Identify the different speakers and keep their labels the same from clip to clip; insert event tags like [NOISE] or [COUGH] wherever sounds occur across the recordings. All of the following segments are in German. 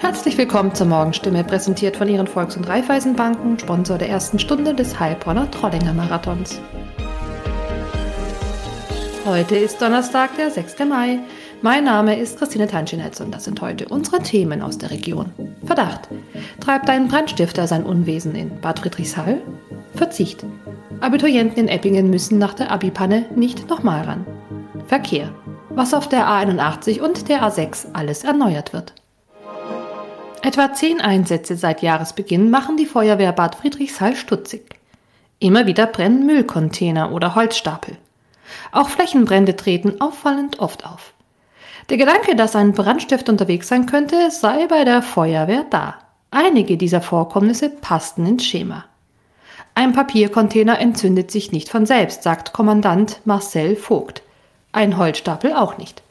Speaker 1: Herzlich willkommen zur Morgenstimme, präsentiert von Ihren Volks- und Raiffeisenbanken, Sponsor der ersten Stunde des Heilbronner Trollinger Marathons. Heute ist Donnerstag, der 6. Mai. Mein Name ist Christine Tanschinetz und das sind heute unsere Themen aus der Region. Verdacht. Treibt ein Brandstifter sein Unwesen in Bad Friedrichshall? Verzicht. Abiturienten in Eppingen müssen nach der Abipanne nicht nochmal ran. Verkehr. Was auf der A81 und der A6 alles erneuert wird. Etwa zehn Einsätze seit Jahresbeginn machen die Feuerwehr Bad Friedrichshall stutzig. Immer wieder brennen Müllcontainer oder Holzstapel. Auch Flächenbrände treten auffallend oft auf. Der Gedanke, dass ein Brandstift unterwegs sein könnte, sei bei der Feuerwehr da. Einige dieser Vorkommnisse passten ins Schema. Ein Papiercontainer entzündet sich nicht von selbst, sagt Kommandant Marcel Vogt. Ein Holzstapel auch nicht.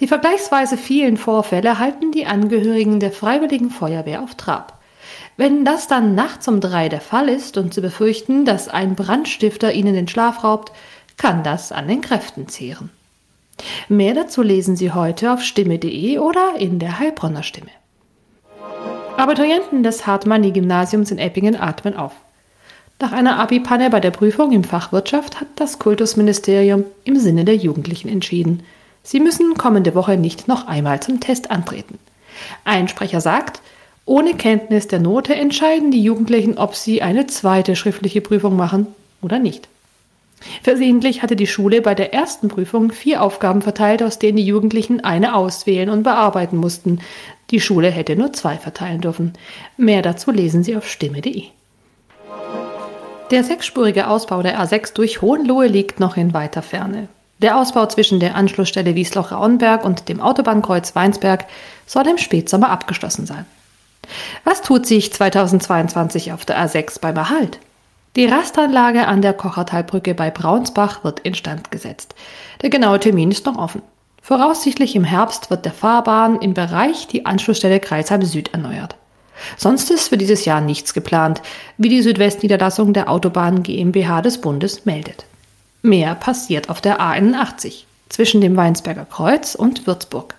Speaker 1: Die vergleichsweise vielen Vorfälle halten die Angehörigen der Freiwilligen Feuerwehr auf Trab. Wenn das dann nachts um drei der Fall ist und sie befürchten, dass ein Brandstifter ihnen den Schlaf raubt, kann das an den Kräften zehren. Mehr dazu lesen Sie heute auf stimme.de oder in der Heilbronner Stimme. Abiturienten des Hartmanni-Gymnasiums in Eppingen atmen auf. Nach einer Abi-Panne bei der Prüfung im Fach Wirtschaft hat das Kultusministerium im Sinne der Jugendlichen entschieden. Sie müssen kommende Woche nicht noch einmal zum Test antreten. Ein Sprecher sagt, ohne Kenntnis der Note entscheiden die Jugendlichen, ob sie eine zweite schriftliche Prüfung machen oder nicht. Versehentlich hatte die Schule bei der ersten Prüfung vier Aufgaben verteilt, aus denen die Jugendlichen eine auswählen und bearbeiten mussten. Die Schule hätte nur zwei verteilen dürfen. Mehr dazu lesen Sie auf stimme.de. Der sechsspurige Ausbau der A6 durch Hohenlohe liegt noch in weiter Ferne. Der Ausbau zwischen der Anschlussstelle Wiesloch-Rauenberg und dem Autobahnkreuz Weinsberg soll im Spätsommer abgeschlossen sein. Was tut sich 2022 auf der A6 beim Erhalt? Die Rastanlage an der Kochertalbrücke bei Braunsbach wird instand gesetzt. Der genaue Termin ist noch offen. Voraussichtlich im Herbst wird der Fahrbahn im Bereich die Anschlussstelle Kreisheim Süd erneuert. Sonst ist für dieses Jahr nichts geplant, wie die Südwestniederlassung der Autobahn GmbH des Bundes meldet. Mehr passiert auf der A81 zwischen dem Weinsberger Kreuz und Würzburg.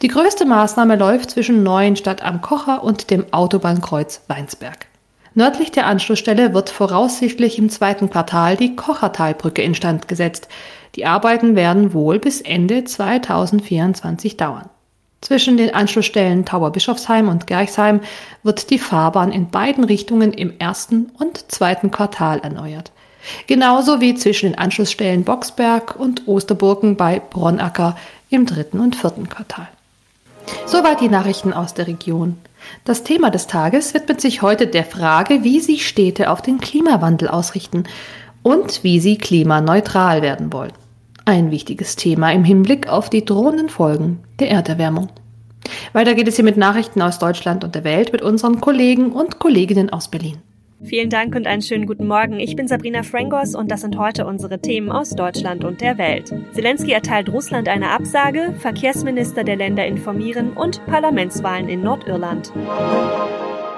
Speaker 1: Die größte Maßnahme läuft zwischen Neuenstadt am Kocher und dem Autobahnkreuz Weinsberg. Nördlich der Anschlussstelle wird voraussichtlich im zweiten Quartal die Kochertalbrücke instand gesetzt. Die Arbeiten werden wohl bis Ende 2024 dauern. Zwischen den Anschlussstellen Tauberbischofsheim und Gerchsheim wird die Fahrbahn in beiden Richtungen im ersten und zweiten Quartal erneuert. Genauso wie zwischen den Anschlussstellen Boxberg und Osterburgen bei Bronnacker im dritten und vierten Quartal. Soweit die Nachrichten aus der Region. Das Thema des Tages widmet sich heute der Frage, wie sich Städte auf den Klimawandel ausrichten und wie sie klimaneutral werden wollen. Ein wichtiges Thema im Hinblick auf die drohenden Folgen der Erderwärmung. Weiter geht es hier mit Nachrichten aus Deutschland und der Welt mit unseren Kollegen und Kolleginnen aus Berlin.
Speaker 2: Vielen Dank und einen schönen guten Morgen. Ich bin Sabrina Frangos und das sind heute unsere Themen aus Deutschland und der Welt. Zelensky erteilt Russland eine Absage, Verkehrsminister der Länder informieren und Parlamentswahlen in Nordirland.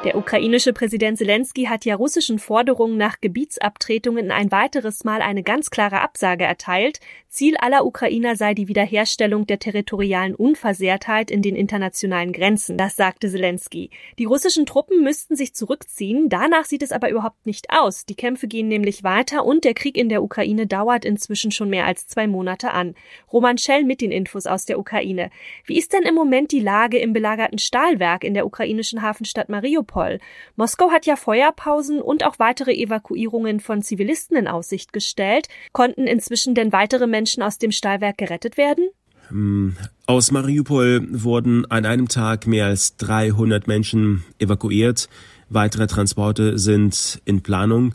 Speaker 2: Der ukrainische Präsident Zelensky hat ja russischen Forderungen nach Gebietsabtretungen ein weiteres Mal eine ganz klare Absage erteilt. Ziel aller Ukrainer sei die Wiederherstellung der territorialen Unversehrtheit in den internationalen Grenzen. Das sagte Zelensky. Die russischen Truppen müssten sich zurückziehen. Danach sieht es aber überhaupt nicht aus. Die Kämpfe gehen nämlich weiter und der Krieg in der Ukraine dauert inzwischen schon mehr als zwei Monate an. Roman Schell mit den Infos aus der Ukraine. Wie ist denn im Moment die Lage im belagerten Stahlwerk in der ukrainischen Hafenstadt Mariupol? Moskau hat ja Feuerpausen und auch weitere Evakuierungen von Zivilisten in Aussicht gestellt. Konnten inzwischen denn weitere Menschen aus dem Stahlwerk gerettet werden?
Speaker 3: Hm, aus Mariupol wurden an einem Tag mehr als 300 Menschen evakuiert. Weitere Transporte sind in Planung.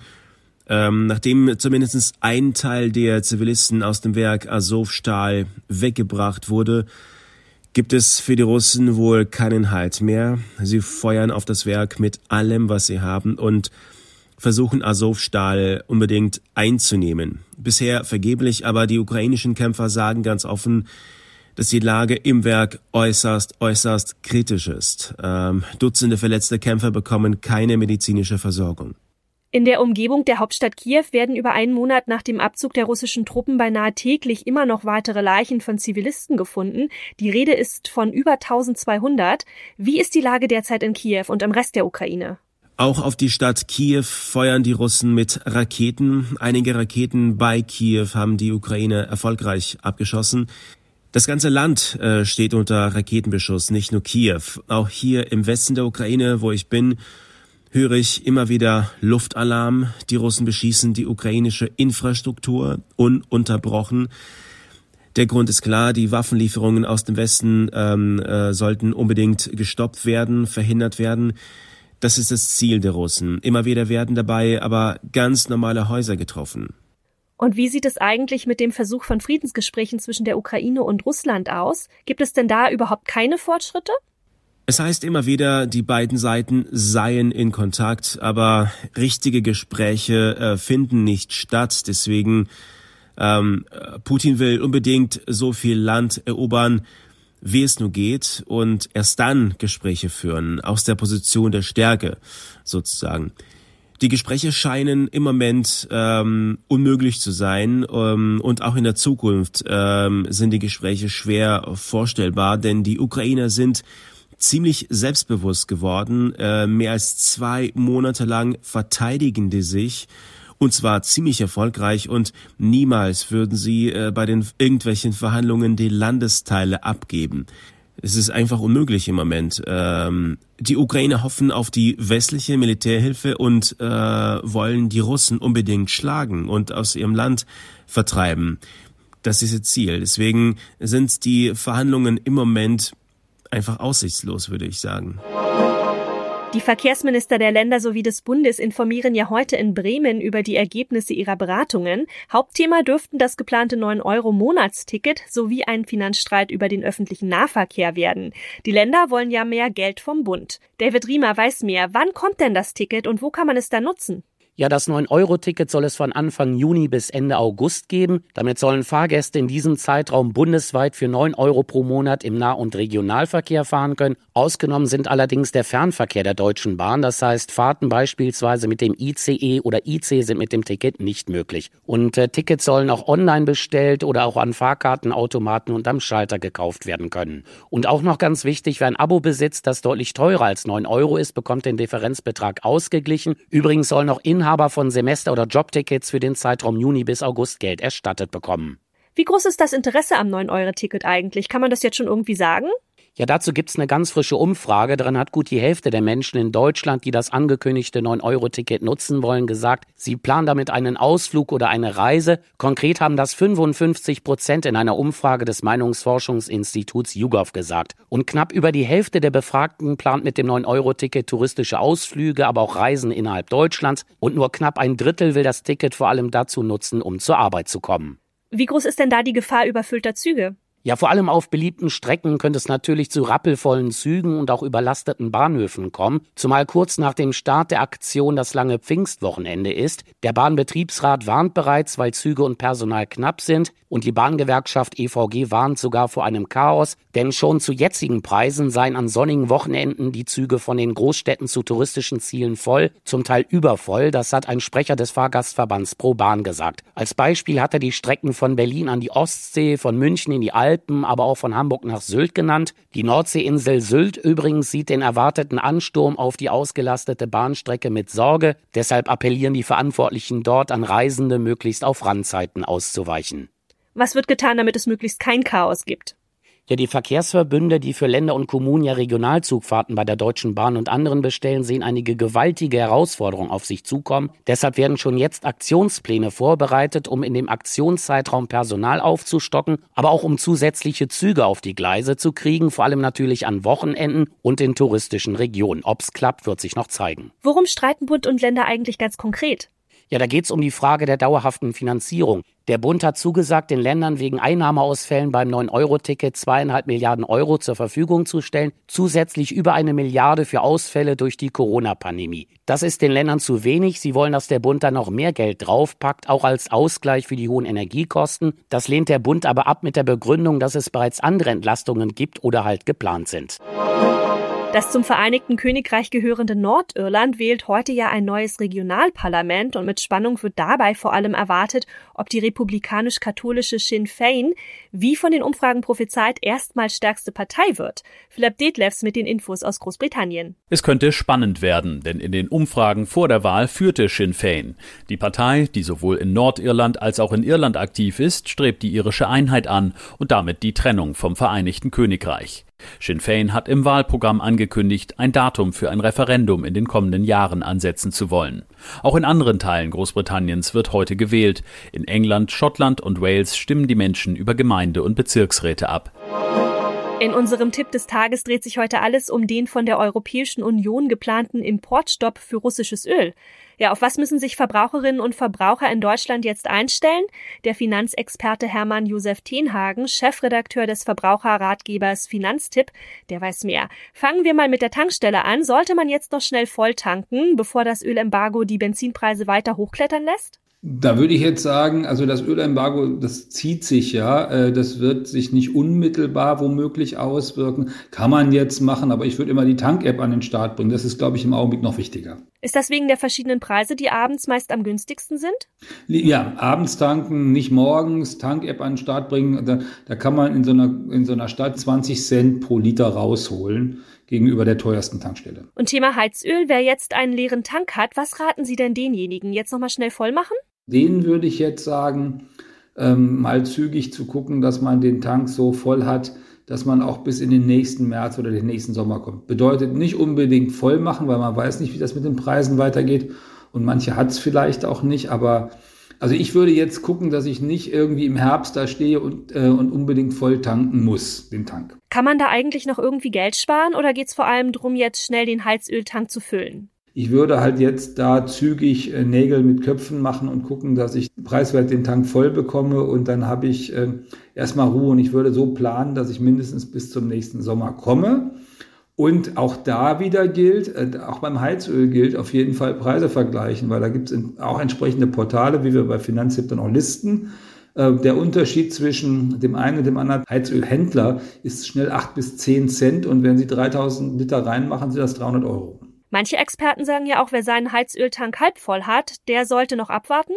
Speaker 3: Ähm, nachdem zumindest ein Teil der Zivilisten aus dem Werk Azovstal weggebracht wurde, gibt es für die Russen wohl keinen Halt mehr. Sie feuern auf das Werk mit allem, was sie haben und versuchen Azovstal unbedingt einzunehmen. Bisher vergeblich, aber die ukrainischen Kämpfer sagen ganz offen, dass die Lage im Werk äußerst, äußerst kritisch ist. Ähm, Dutzende verletzte Kämpfer bekommen keine medizinische Versorgung.
Speaker 2: In der Umgebung der Hauptstadt Kiew werden über einen Monat nach dem Abzug der russischen Truppen beinahe täglich immer noch weitere Leichen von Zivilisten gefunden. Die Rede ist von über 1200. Wie ist die Lage derzeit in Kiew und im Rest der Ukraine?
Speaker 3: Auch auf die Stadt Kiew feuern die Russen mit Raketen. Einige Raketen bei Kiew haben die Ukraine erfolgreich abgeschossen. Das ganze Land äh, steht unter Raketenbeschuss, nicht nur Kiew. Auch hier im Westen der Ukraine, wo ich bin, höre ich immer wieder Luftalarm. Die Russen beschießen die ukrainische Infrastruktur ununterbrochen. Der Grund ist klar, die Waffenlieferungen aus dem Westen ähm, äh, sollten unbedingt gestoppt werden, verhindert werden. Das ist das Ziel der Russen. Immer wieder werden dabei aber ganz normale Häuser getroffen.
Speaker 2: Und wie sieht es eigentlich mit dem Versuch von Friedensgesprächen zwischen der Ukraine und Russland aus? Gibt es denn da überhaupt keine Fortschritte?
Speaker 3: Es heißt immer wieder, die beiden Seiten seien in Kontakt, aber richtige Gespräche äh, finden nicht statt. Deswegen ähm, Putin will unbedingt so viel Land erobern, wie es nur geht, und erst dann Gespräche führen, aus der Position der Stärke sozusagen. Die Gespräche scheinen im Moment ähm, unmöglich zu sein ähm, und auch in der Zukunft ähm, sind die Gespräche schwer vorstellbar, denn die Ukrainer sind ziemlich selbstbewusst geworden. Äh, mehr als zwei Monate lang verteidigen die sich und zwar ziemlich erfolgreich und niemals würden sie äh, bei den irgendwelchen Verhandlungen die Landesteile abgeben. Es ist einfach unmöglich im Moment. Ähm, die Ukrainer hoffen auf die westliche Militärhilfe und äh, wollen die Russen unbedingt schlagen und aus ihrem Land vertreiben. Das ist ihr Ziel. Deswegen sind die Verhandlungen im Moment einfach aussichtslos, würde ich sagen.
Speaker 2: Die Verkehrsminister der Länder sowie des Bundes informieren ja heute in Bremen über die Ergebnisse ihrer Beratungen. Hauptthema dürften das geplante 9-Euro-Monatsticket sowie ein Finanzstreit über den öffentlichen Nahverkehr werden. Die Länder wollen ja mehr Geld vom Bund. David Riemer weiß mehr. Wann kommt denn das Ticket und wo kann man es da nutzen?
Speaker 4: Ja, das 9-Euro-Ticket soll es von Anfang Juni bis Ende August geben. Damit sollen Fahrgäste in diesem Zeitraum bundesweit für 9 Euro pro Monat im Nah- und Regionalverkehr fahren können. Ausgenommen sind allerdings der Fernverkehr der Deutschen Bahn. Das heißt, Fahrten beispielsweise mit dem ICE oder IC sind mit dem Ticket nicht möglich. Und äh, Tickets sollen auch online bestellt oder auch an Fahrkartenautomaten und am Schalter gekauft werden können. Und auch noch ganz wichtig, wer ein Abo besitzt, das deutlich teurer als 9 Euro ist, bekommt den Differenzbetrag ausgeglichen. Übrigens sollen noch Inhaber Inhaber von Semester- oder Jobtickets für den Zeitraum Juni bis August Geld erstattet bekommen.
Speaker 2: Wie groß ist das Interesse am 9-Euro-Ticket eigentlich? Kann man das jetzt schon irgendwie sagen?
Speaker 4: Ja, dazu gibt's eine ganz frische Umfrage. Daran hat gut die Hälfte der Menschen in Deutschland, die das angekündigte 9-Euro-Ticket nutzen wollen, gesagt, sie planen damit einen Ausflug oder eine Reise. Konkret haben das 55 Prozent in einer Umfrage des Meinungsforschungsinstituts YouGov gesagt. Und knapp über die Hälfte der Befragten plant mit dem 9-Euro-Ticket touristische Ausflüge, aber auch Reisen innerhalb Deutschlands. Und nur knapp ein Drittel will das Ticket vor allem dazu nutzen, um zur Arbeit zu kommen.
Speaker 2: Wie groß ist denn da die Gefahr überfüllter Züge?
Speaker 4: Ja, vor allem auf beliebten Strecken könnte es natürlich zu rappelvollen Zügen und auch überlasteten Bahnhöfen kommen, zumal kurz nach dem Start der Aktion das lange Pfingstwochenende ist. Der Bahnbetriebsrat warnt bereits, weil Züge und Personal knapp sind und die Bahngewerkschaft EVG warnt sogar vor einem Chaos, denn schon zu jetzigen Preisen seien an sonnigen Wochenenden die Züge von den Großstädten zu touristischen Zielen voll, zum Teil übervoll, das hat ein Sprecher des Fahrgastverbands Pro Bahn gesagt. Als Beispiel hat er die Strecken von Berlin an die Ostsee, von München in die Alpen Alpen, aber auch von Hamburg nach Sylt genannt. Die Nordseeinsel Sylt übrigens sieht den erwarteten Ansturm auf die ausgelastete Bahnstrecke mit Sorge. Deshalb appellieren die Verantwortlichen dort an Reisende, möglichst auf Randzeiten auszuweichen.
Speaker 2: Was wird getan, damit es möglichst kein Chaos gibt?
Speaker 4: Ja, die Verkehrsverbünde, die für Länder und Kommunen ja Regionalzugfahrten bei der Deutschen Bahn und anderen bestellen, sehen einige gewaltige Herausforderungen auf sich zukommen. Deshalb werden schon jetzt Aktionspläne vorbereitet, um in dem Aktionszeitraum Personal aufzustocken, aber auch um zusätzliche Züge auf die Gleise zu kriegen, vor allem natürlich an Wochenenden und in touristischen Regionen. Ob's klappt, wird sich noch zeigen.
Speaker 2: Worum streiten Bund und Länder eigentlich ganz konkret?
Speaker 4: Ja, da geht es um die Frage der dauerhaften Finanzierung. Der Bund hat zugesagt, den Ländern wegen Einnahmeausfällen beim 9-Euro-Ticket zweieinhalb Milliarden Euro zur Verfügung zu stellen, zusätzlich über eine Milliarde für Ausfälle durch die Corona-Pandemie. Das ist den Ländern zu wenig. Sie wollen, dass der Bund da noch mehr Geld draufpackt, auch als Ausgleich für die hohen Energiekosten. Das lehnt der Bund aber ab mit der Begründung, dass es bereits andere Entlastungen gibt oder halt geplant sind.
Speaker 2: Das zum Vereinigten Königreich gehörende Nordirland wählt heute ja ein neues Regionalparlament und mit Spannung wird dabei vor allem erwartet, ob die republikanisch-katholische Sinn Fein, wie von den Umfragen prophezeit, erstmals stärkste Partei wird. Philipp Detlefs mit den Infos aus Großbritannien.
Speaker 5: Es könnte spannend werden, denn in den Umfragen vor der Wahl führte Sinn Fein. Die Partei, die sowohl in Nordirland als auch in Irland aktiv ist, strebt die irische Einheit an und damit die Trennung vom Vereinigten Königreich. Sinn Fein hat im Wahlprogramm angekündigt, ein Datum für ein Referendum in den kommenden Jahren ansetzen zu wollen. Auch in anderen Teilen Großbritanniens wird heute gewählt. In England, Schottland und Wales stimmen die Menschen über Gemeinde- und Bezirksräte ab.
Speaker 2: In unserem Tipp des Tages dreht sich heute alles um den von der Europäischen Union geplanten Importstopp für russisches Öl. Ja, auf was müssen sich Verbraucherinnen und Verbraucher in Deutschland jetzt einstellen? Der Finanzexperte Hermann Josef Tenhagen, Chefredakteur des Verbraucherratgebers Finanztipp, der weiß mehr. Fangen wir mal mit der Tankstelle an. Sollte man jetzt noch schnell voll tanken, bevor das Ölembargo die Benzinpreise weiter hochklettern lässt?
Speaker 6: Da würde ich jetzt sagen, also das Ölembargo, das zieht sich ja, äh, das wird sich nicht unmittelbar womöglich auswirken. Kann man jetzt machen, aber ich würde immer die Tank-App an den Start bringen. Das ist, glaube ich, im Augenblick noch wichtiger.
Speaker 2: Ist das wegen der verschiedenen Preise, die abends meist am günstigsten sind?
Speaker 6: Ja, abends tanken, nicht morgens, Tank-App an den Start bringen. Da, da kann man in so, einer, in so einer Stadt 20 Cent pro Liter rausholen gegenüber der teuersten Tankstelle.
Speaker 2: Und Thema Heizöl, wer jetzt einen leeren Tank hat, was raten Sie denn denjenigen? Jetzt nochmal schnell voll machen?
Speaker 6: Den würde ich jetzt sagen, ähm, mal zügig zu gucken, dass man den Tank so voll hat, dass man auch bis in den nächsten März oder den nächsten Sommer kommt. Bedeutet nicht unbedingt voll machen, weil man weiß nicht, wie das mit den Preisen weitergeht. Und manche hat es vielleicht auch nicht, aber also ich würde jetzt gucken, dass ich nicht irgendwie im Herbst da stehe und, äh, und unbedingt voll tanken muss, den Tank.
Speaker 2: Kann man da eigentlich noch irgendwie Geld sparen oder geht es vor allem darum, jetzt schnell den Heizöltank zu füllen?
Speaker 6: Ich würde halt jetzt da zügig äh, Nägel mit Köpfen machen und gucken, dass ich preiswert den Tank voll bekomme und dann habe ich äh, erstmal Ruhe und ich würde so planen, dass ich mindestens bis zum nächsten Sommer komme. Und auch da wieder gilt, äh, auch beim Heizöl gilt, auf jeden Fall Preise vergleichen, weil da gibt es auch entsprechende Portale, wie wir bei Finanztipp dann auch listen. Äh, der Unterschied zwischen dem einen und dem anderen Heizölhändler ist schnell acht bis zehn Cent und wenn Sie 3000 Liter reinmachen, sind das 300 Euro.
Speaker 2: Manche Experten sagen ja auch, wer seinen Heizöltank halb voll hat, der sollte noch abwarten.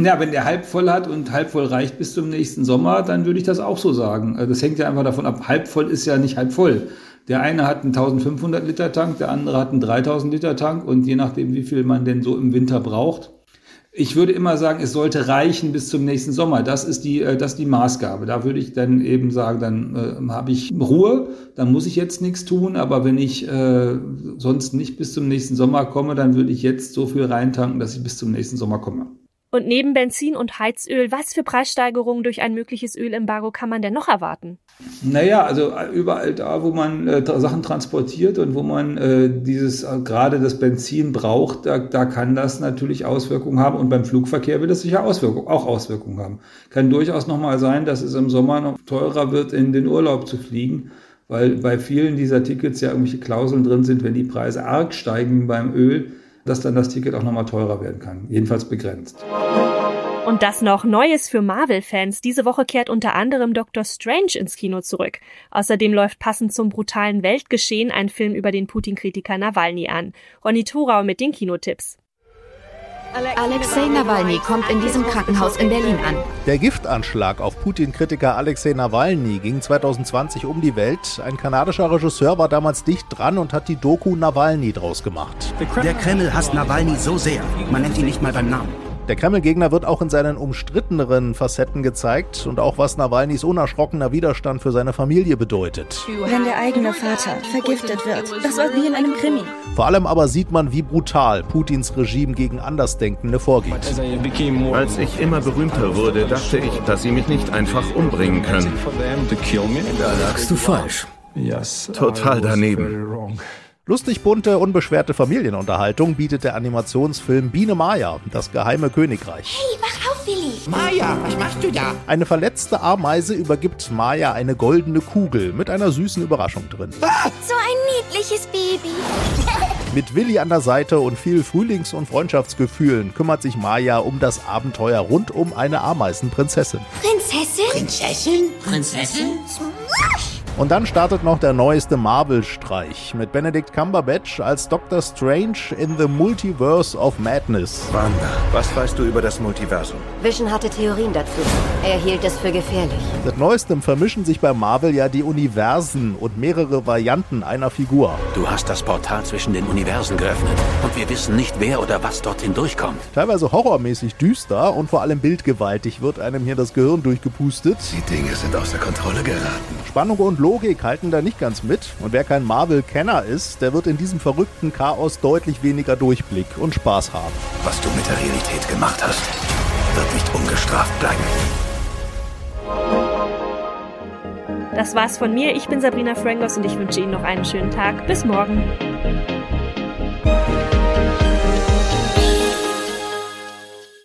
Speaker 6: Ja, wenn der halb voll hat und halb voll reicht bis zum nächsten Sommer, dann würde ich das auch so sagen. Also das hängt ja einfach davon ab, halb voll ist ja nicht halb voll. Der eine hat einen 1500 Liter Tank, der andere hat einen 3000 Liter Tank und je nachdem, wie viel man denn so im Winter braucht. Ich würde immer sagen, es sollte reichen bis zum nächsten Sommer. Das ist die, äh, das ist die Maßgabe. Da würde ich dann eben sagen, dann äh, habe ich Ruhe, dann muss ich jetzt nichts tun. Aber wenn ich äh, sonst nicht bis zum nächsten Sommer komme, dann würde ich jetzt so viel reintanken, dass ich bis zum nächsten Sommer komme.
Speaker 2: Und neben Benzin und Heizöl, was für Preissteigerungen durch ein mögliches Ölembargo kann man denn noch erwarten?
Speaker 6: Naja, also überall da, wo man äh, Sachen transportiert und wo man äh, dieses äh, gerade das Benzin braucht, da, da kann das natürlich Auswirkungen haben. Und beim Flugverkehr wird es sicher Auswirkungen, auch Auswirkungen haben. Kann durchaus nochmal sein, dass es im Sommer noch teurer wird, in den Urlaub zu fliegen, weil bei vielen dieser Tickets ja irgendwelche Klauseln drin sind, wenn die Preise arg steigen beim Öl dass dann das Ticket auch nochmal teurer werden kann. Jedenfalls begrenzt.
Speaker 2: Und das noch Neues für Marvel-Fans. Diese Woche kehrt unter anderem Doctor Strange ins Kino zurück. Außerdem läuft passend zum brutalen Weltgeschehen ein Film über den Putin-Kritiker Nawalny an. Ronny Thorau mit den Kinotipps.
Speaker 7: Alexei Nawalny kommt in diesem Krankenhaus in Berlin an.
Speaker 8: Der Giftanschlag auf Putin-Kritiker Alexei Nawalny ging 2020 um die Welt. Ein kanadischer Regisseur war damals dicht dran und hat die Doku Nawalny draus gemacht.
Speaker 9: Der Kreml hasst Nawalny so sehr, man nennt ihn nicht mal beim Namen.
Speaker 8: Der Kreml-Gegner wird auch in seinen umstritteneren Facetten gezeigt und auch was Nawalnys unerschrockener Widerstand für seine Familie bedeutet.
Speaker 10: Wenn der eigene Vater vergiftet wird, das war wie in einem Krimi.
Speaker 8: Vor allem aber sieht man, wie brutal Putins Regime gegen Andersdenkende vorgeht.
Speaker 11: Als ich immer berühmter wurde, dachte ich, dass sie mich nicht einfach umbringen können.
Speaker 12: Da lagst du falsch.
Speaker 11: Total daneben.
Speaker 8: Lustig bunte, unbeschwerte Familienunterhaltung bietet der Animationsfilm Biene Maya, das geheime Königreich.
Speaker 13: Hey, wach auf, Willi!
Speaker 9: Maya, was machst du da?
Speaker 8: Eine verletzte Ameise übergibt Maya eine goldene Kugel mit einer süßen Überraschung drin.
Speaker 13: Ah! So ein niedliches Baby. [LAUGHS]
Speaker 8: Mit Willi an der Seite und viel Frühlings- und Freundschaftsgefühlen kümmert sich Maya um das Abenteuer rund um eine Ameisenprinzessin.
Speaker 13: Prinzessin?
Speaker 9: Prinzessin? Prinzessin?
Speaker 8: Und dann startet noch der neueste Marvel-Streich mit Benedict Cumberbatch als Doctor Strange in the Multiverse of Madness.
Speaker 9: Wanda, was weißt du über das Multiversum?
Speaker 14: Vision hatte Theorien dazu. Er hielt es für gefährlich.
Speaker 8: Seit neuestem vermischen sich bei Marvel ja die Universen und mehrere Varianten einer Figur.
Speaker 15: Du hast das Portal zwischen den Universen geöffnet und wir wissen nicht, wer oder was dorthin durchkommt.
Speaker 8: Teilweise horrormäßig düster und vor allem bildgewaltig wird einem hier das Gehirn durchgepustet.
Speaker 9: Die Dinge sind außer Kontrolle geraten.
Speaker 8: Spannung und Logik halten da nicht ganz mit. Und wer kein Marvel-Kenner ist, der wird in diesem verrückten Chaos deutlich weniger Durchblick und Spaß haben.
Speaker 9: Was du mit der Realität gemacht hast, wird nicht ungestraft bleiben.
Speaker 2: Das war's von mir. Ich bin Sabrina Frangos und ich wünsche Ihnen noch einen schönen Tag. Bis morgen.